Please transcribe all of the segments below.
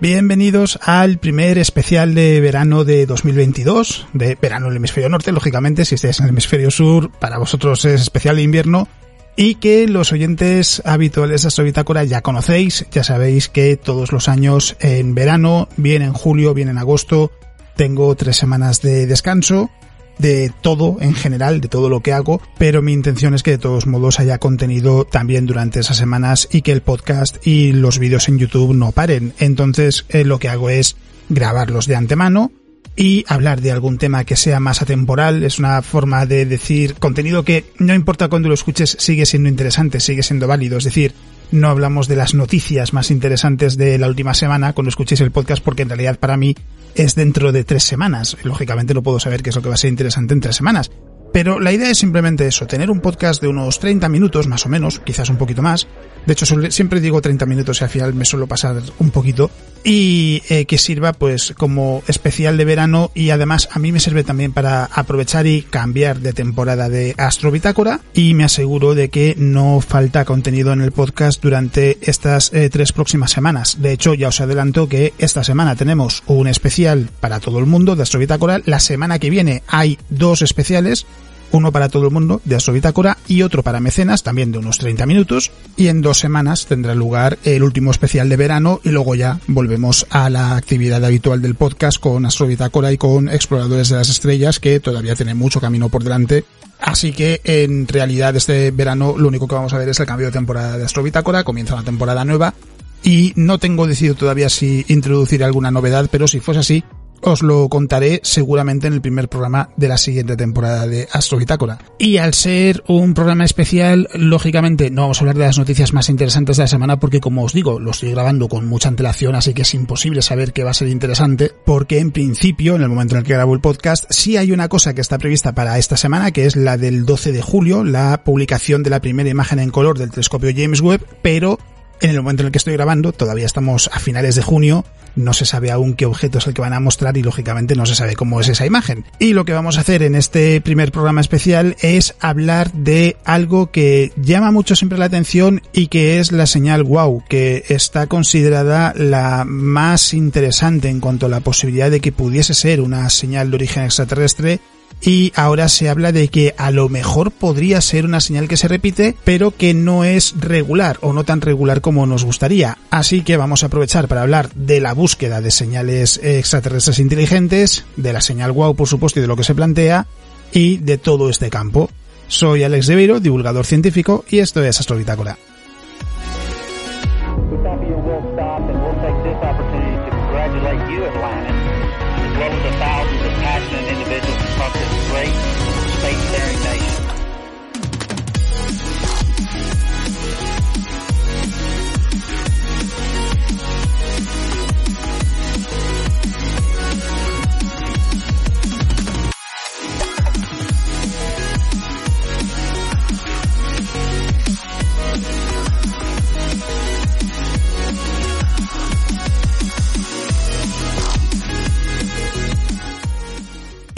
Bienvenidos al primer especial de verano de 2022, de verano en el hemisferio norte, lógicamente, si estáis en el hemisferio sur, para vosotros es especial de invierno, y que los oyentes habituales de Astrobitácora ya conocéis, ya sabéis que todos los años en verano, bien en julio, bien en agosto, tengo tres semanas de descanso, de todo en general, de todo lo que hago, pero mi intención es que de todos modos haya contenido también durante esas semanas y que el podcast y los vídeos en YouTube no paren. Entonces eh, lo que hago es grabarlos de antemano y hablar de algún tema que sea más atemporal. Es una forma de decir contenido que no importa cuando lo escuches sigue siendo interesante, sigue siendo válido. Es decir, no hablamos de las noticias más interesantes de la última semana cuando escuchéis el podcast porque en realidad para mí es dentro de tres semanas. Lógicamente no puedo saber qué es lo que va a ser interesante en tres semanas. Pero la idea es simplemente eso, tener un podcast de unos 30 minutos más o menos, quizás un poquito más. De hecho, siempre digo 30 minutos y al final me suelo pasar un poquito. Y eh, que sirva pues como especial de verano y además a mí me sirve también para aprovechar y cambiar de temporada de Astro Bitácora y me aseguro de que no falta contenido en el podcast durante estas eh, tres próximas semanas. De hecho, ya os adelanto que esta semana tenemos un especial para todo el mundo de Astro Bitácora. La semana que viene hay dos especiales uno para todo el mundo de Astrobitácora y otro para mecenas, también de unos 30 minutos, y en dos semanas tendrá lugar el último especial de verano y luego ya volvemos a la actividad habitual del podcast con Astrobitácora y con Exploradores de las Estrellas, que todavía tiene mucho camino por delante. Así que en realidad este verano lo único que vamos a ver es el cambio de temporada de Astrobitácora, comienza una temporada nueva y no tengo decidido todavía si introducir alguna novedad, pero si fuese así, os lo contaré seguramente en el primer programa de la siguiente temporada de Astro Bitácora. Y al ser un programa especial, lógicamente no vamos a hablar de las noticias más interesantes de la semana porque como os digo, lo estoy grabando con mucha antelación, así que es imposible saber qué va a ser interesante, porque en principio, en el momento en el que grabo el podcast, sí hay una cosa que está prevista para esta semana, que es la del 12 de julio, la publicación de la primera imagen en color del telescopio James Webb, pero en el momento en el que estoy grabando, todavía estamos a finales de junio, no se sabe aún qué objeto es el que van a mostrar y lógicamente no se sabe cómo es esa imagen. Y lo que vamos a hacer en este primer programa especial es hablar de algo que llama mucho siempre la atención y que es la señal WOW, que está considerada la más interesante en cuanto a la posibilidad de que pudiese ser una señal de origen extraterrestre y ahora se habla de que a lo mejor podría ser una señal que se repite, pero que no es regular o no tan regular como nos gustaría. Así que vamos a aprovechar para hablar de la búsqueda de señales extraterrestres inteligentes, de la señal WOW por supuesto y de lo que se plantea, y de todo este campo. Soy Alex de divulgador científico, y esto es Astrobitácora.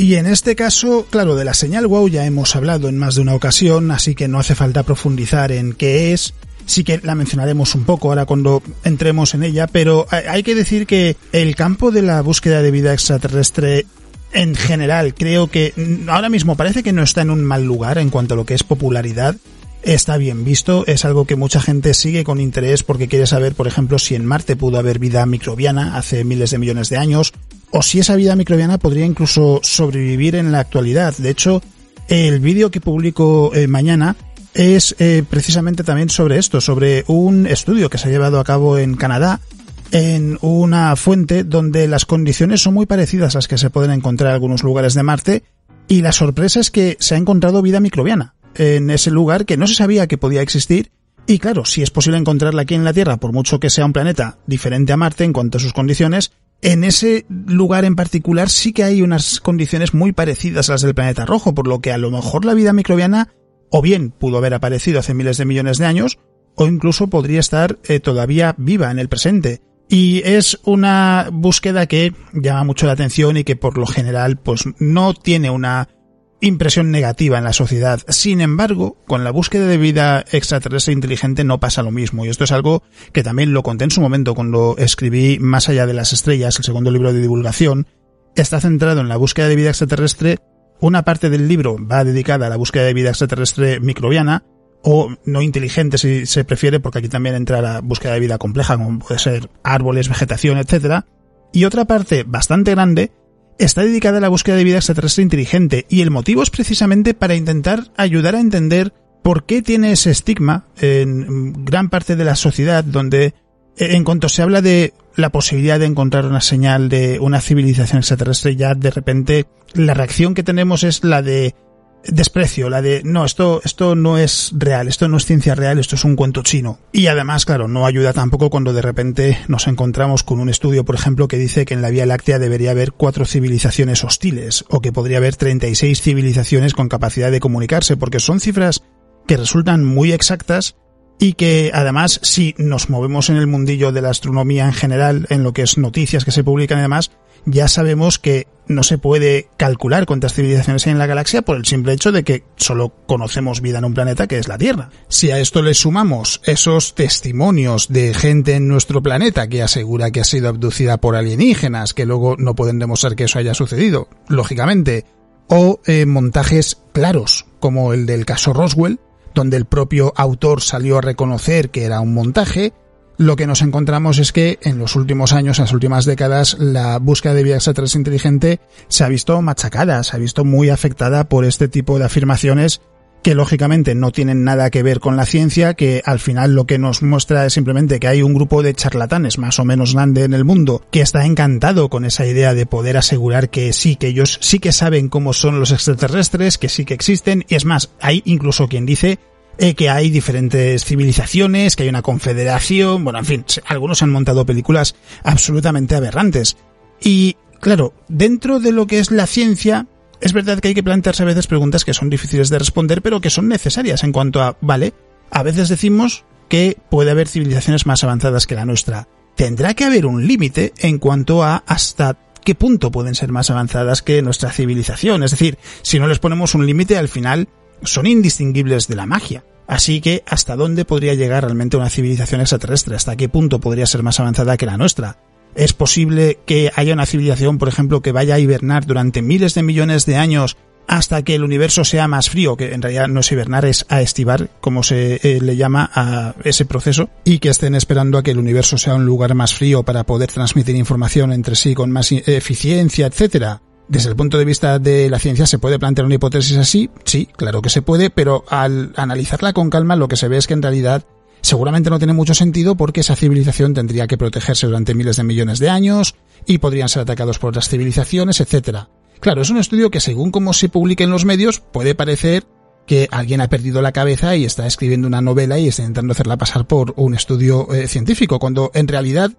Y en este caso, claro, de la señal WOW ya hemos hablado en más de una ocasión, así que no hace falta profundizar en qué es. Sí que la mencionaremos un poco ahora cuando entremos en ella, pero hay que decir que el campo de la búsqueda de vida extraterrestre en general creo que ahora mismo parece que no está en un mal lugar en cuanto a lo que es popularidad. Está bien visto, es algo que mucha gente sigue con interés porque quiere saber, por ejemplo, si en Marte pudo haber vida microbiana hace miles de millones de años, o si esa vida microbiana podría incluso sobrevivir en la actualidad. De hecho, el vídeo que publico eh, mañana es eh, precisamente también sobre esto, sobre un estudio que se ha llevado a cabo en Canadá en una fuente donde las condiciones son muy parecidas a las que se pueden encontrar en algunos lugares de Marte y la sorpresa es que se ha encontrado vida microbiana en ese lugar que no se sabía que podía existir y claro, si es posible encontrarla aquí en la Tierra, por mucho que sea un planeta diferente a Marte en cuanto a sus condiciones, en ese lugar en particular sí que hay unas condiciones muy parecidas a las del planeta rojo, por lo que a lo mejor la vida microbiana o bien pudo haber aparecido hace miles de millones de años, o incluso podría estar eh, todavía viva en el presente. Y es una búsqueda que llama mucho la atención y que por lo general pues no tiene una impresión negativa en la sociedad. Sin embargo, con la búsqueda de vida extraterrestre inteligente no pasa lo mismo. Y esto es algo que también lo conté en su momento cuando escribí Más allá de las estrellas, el segundo libro de divulgación. Está centrado en la búsqueda de vida extraterrestre. Una parte del libro va dedicada a la búsqueda de vida extraterrestre microbiana o no inteligente si se prefiere, porque aquí también entra la búsqueda de vida compleja, como puede ser árboles, vegetación, etc. Y otra parte bastante grande está dedicada a la búsqueda de vida extraterrestre inteligente, y el motivo es precisamente para intentar ayudar a entender por qué tiene ese estigma en gran parte de la sociedad, donde eh, en cuanto se habla de la posibilidad de encontrar una señal de una civilización extraterrestre, ya de repente la reacción que tenemos es la de desprecio, la de no, esto, esto no es real, esto no es ciencia real, esto es un cuento chino. Y además, claro, no ayuda tampoco cuando de repente nos encontramos con un estudio, por ejemplo, que dice que en la Vía Láctea debería haber cuatro civilizaciones hostiles, o que podría haber 36 civilizaciones con capacidad de comunicarse, porque son cifras que resultan muy exactas y que además si nos movemos en el mundillo de la astronomía en general, en lo que es noticias que se publican y demás, ya sabemos que no se puede calcular cuántas civilizaciones hay en la galaxia por el simple hecho de que solo conocemos vida en un planeta que es la Tierra. Si a esto le sumamos esos testimonios de gente en nuestro planeta que asegura que ha sido abducida por alienígenas, que luego no pueden demostrar que eso haya sucedido, lógicamente, o eh, montajes claros, como el del caso Roswell, donde el propio autor salió a reconocer que era un montaje, lo que nos encontramos es que en los últimos años, en las últimas décadas, la búsqueda de vida extraterrestre inteligente se ha visto machacada, se ha visto muy afectada por este tipo de afirmaciones que lógicamente no tienen nada que ver con la ciencia, que al final lo que nos muestra es simplemente que hay un grupo de charlatanes más o menos grande en el mundo que está encantado con esa idea de poder asegurar que sí, que ellos sí que saben cómo son los extraterrestres, que sí que existen, y es más, hay incluso quien dice eh, que hay diferentes civilizaciones, que hay una confederación, bueno, en fin, algunos han montado películas absolutamente aberrantes. Y, claro, dentro de lo que es la ciencia, es verdad que hay que plantearse a veces preguntas que son difíciles de responder, pero que son necesarias en cuanto a, vale, a veces decimos que puede haber civilizaciones más avanzadas que la nuestra. Tendrá que haber un límite en cuanto a hasta qué punto pueden ser más avanzadas que nuestra civilización. Es decir, si no les ponemos un límite, al final son indistinguibles de la magia. Así que, ¿hasta dónde podría llegar realmente una civilización extraterrestre? ¿Hasta qué punto podría ser más avanzada que la nuestra? ¿Es posible que haya una civilización, por ejemplo, que vaya a hibernar durante miles de millones de años hasta que el universo sea más frío, que en realidad no es hibernar, es a estivar, como se eh, le llama a ese proceso, y que estén esperando a que el universo sea un lugar más frío para poder transmitir información entre sí con más eficiencia, etcétera? Desde el punto de vista de la ciencia, ¿se puede plantear una hipótesis así? Sí, claro que se puede, pero al analizarla con calma lo que se ve es que en realidad seguramente no tiene mucho sentido porque esa civilización tendría que protegerse durante miles de millones de años y podrían ser atacados por otras civilizaciones, etc. Claro, es un estudio que según como se publique en los medios puede parecer que alguien ha perdido la cabeza y está escribiendo una novela y está intentando hacerla pasar por un estudio eh, científico, cuando en realidad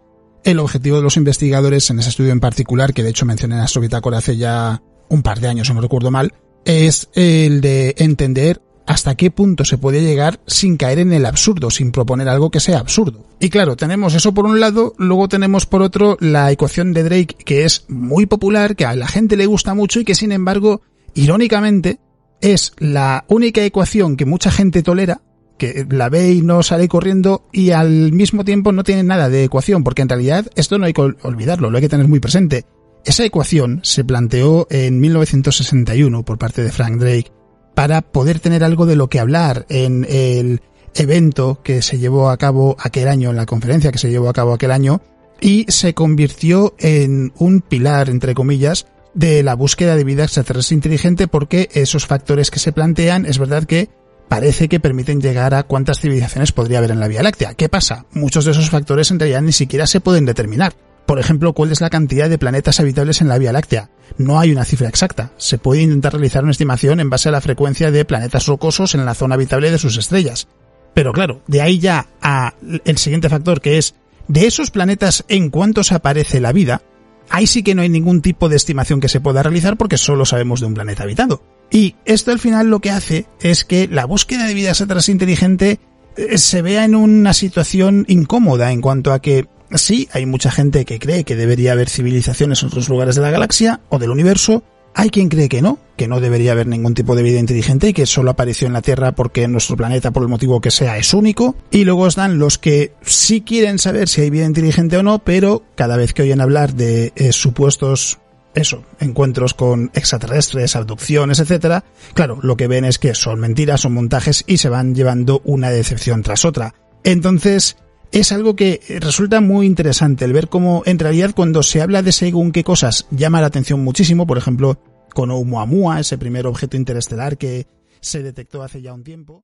el objetivo de los investigadores en ese estudio en particular, que de hecho mencioné en Astrobitácora hace ya un par de años, si no recuerdo mal, es el de entender hasta qué punto se puede llegar sin caer en el absurdo, sin proponer algo que sea absurdo. Y claro, tenemos eso por un lado, luego tenemos por otro la ecuación de Drake, que es muy popular, que a la gente le gusta mucho y que sin embargo, irónicamente, es la única ecuación que mucha gente tolera, que la ve y no sale corriendo y al mismo tiempo no tiene nada de ecuación, porque en realidad esto no hay que olvidarlo, lo hay que tener muy presente. Esa ecuación se planteó en 1961 por parte de Frank Drake para poder tener algo de lo que hablar en el evento que se llevó a cabo aquel año, en la conferencia que se llevó a cabo aquel año, y se convirtió en un pilar, entre comillas, de la búsqueda de vida extraterrestre inteligente porque esos factores que se plantean es verdad que parece que permiten llegar a cuántas civilizaciones podría haber en la Vía Láctea. ¿Qué pasa? Muchos de esos factores en realidad ni siquiera se pueden determinar. Por ejemplo, cuál es la cantidad de planetas habitables en la Vía Láctea. No hay una cifra exacta. Se puede intentar realizar una estimación en base a la frecuencia de planetas rocosos en la zona habitable de sus estrellas. Pero claro, de ahí ya a el siguiente factor que es de esos planetas en cuántos aparece la vida, ahí sí que no hay ningún tipo de estimación que se pueda realizar porque solo sabemos de un planeta habitado. Y esto al final lo que hace es que la búsqueda de vida extraterrestre inteligente eh, se vea en una situación incómoda en cuanto a que sí, hay mucha gente que cree que debería haber civilizaciones en otros lugares de la galaxia o del universo, hay quien cree que no, que no debería haber ningún tipo de vida inteligente y que solo apareció en la Tierra porque nuestro planeta, por el motivo que sea, es único. Y luego están los que sí quieren saber si hay vida inteligente o no, pero cada vez que oyen hablar de eh, supuestos eso, encuentros con extraterrestres, abducciones, etcétera, claro, lo que ven es que son mentiras, son montajes y se van llevando una decepción tras otra. Entonces, es algo que resulta muy interesante el ver cómo en realidad cuando se habla de según qué cosas llama la atención muchísimo, por ejemplo, con Oumuamua, ese primer objeto interestelar que se detectó hace ya un tiempo.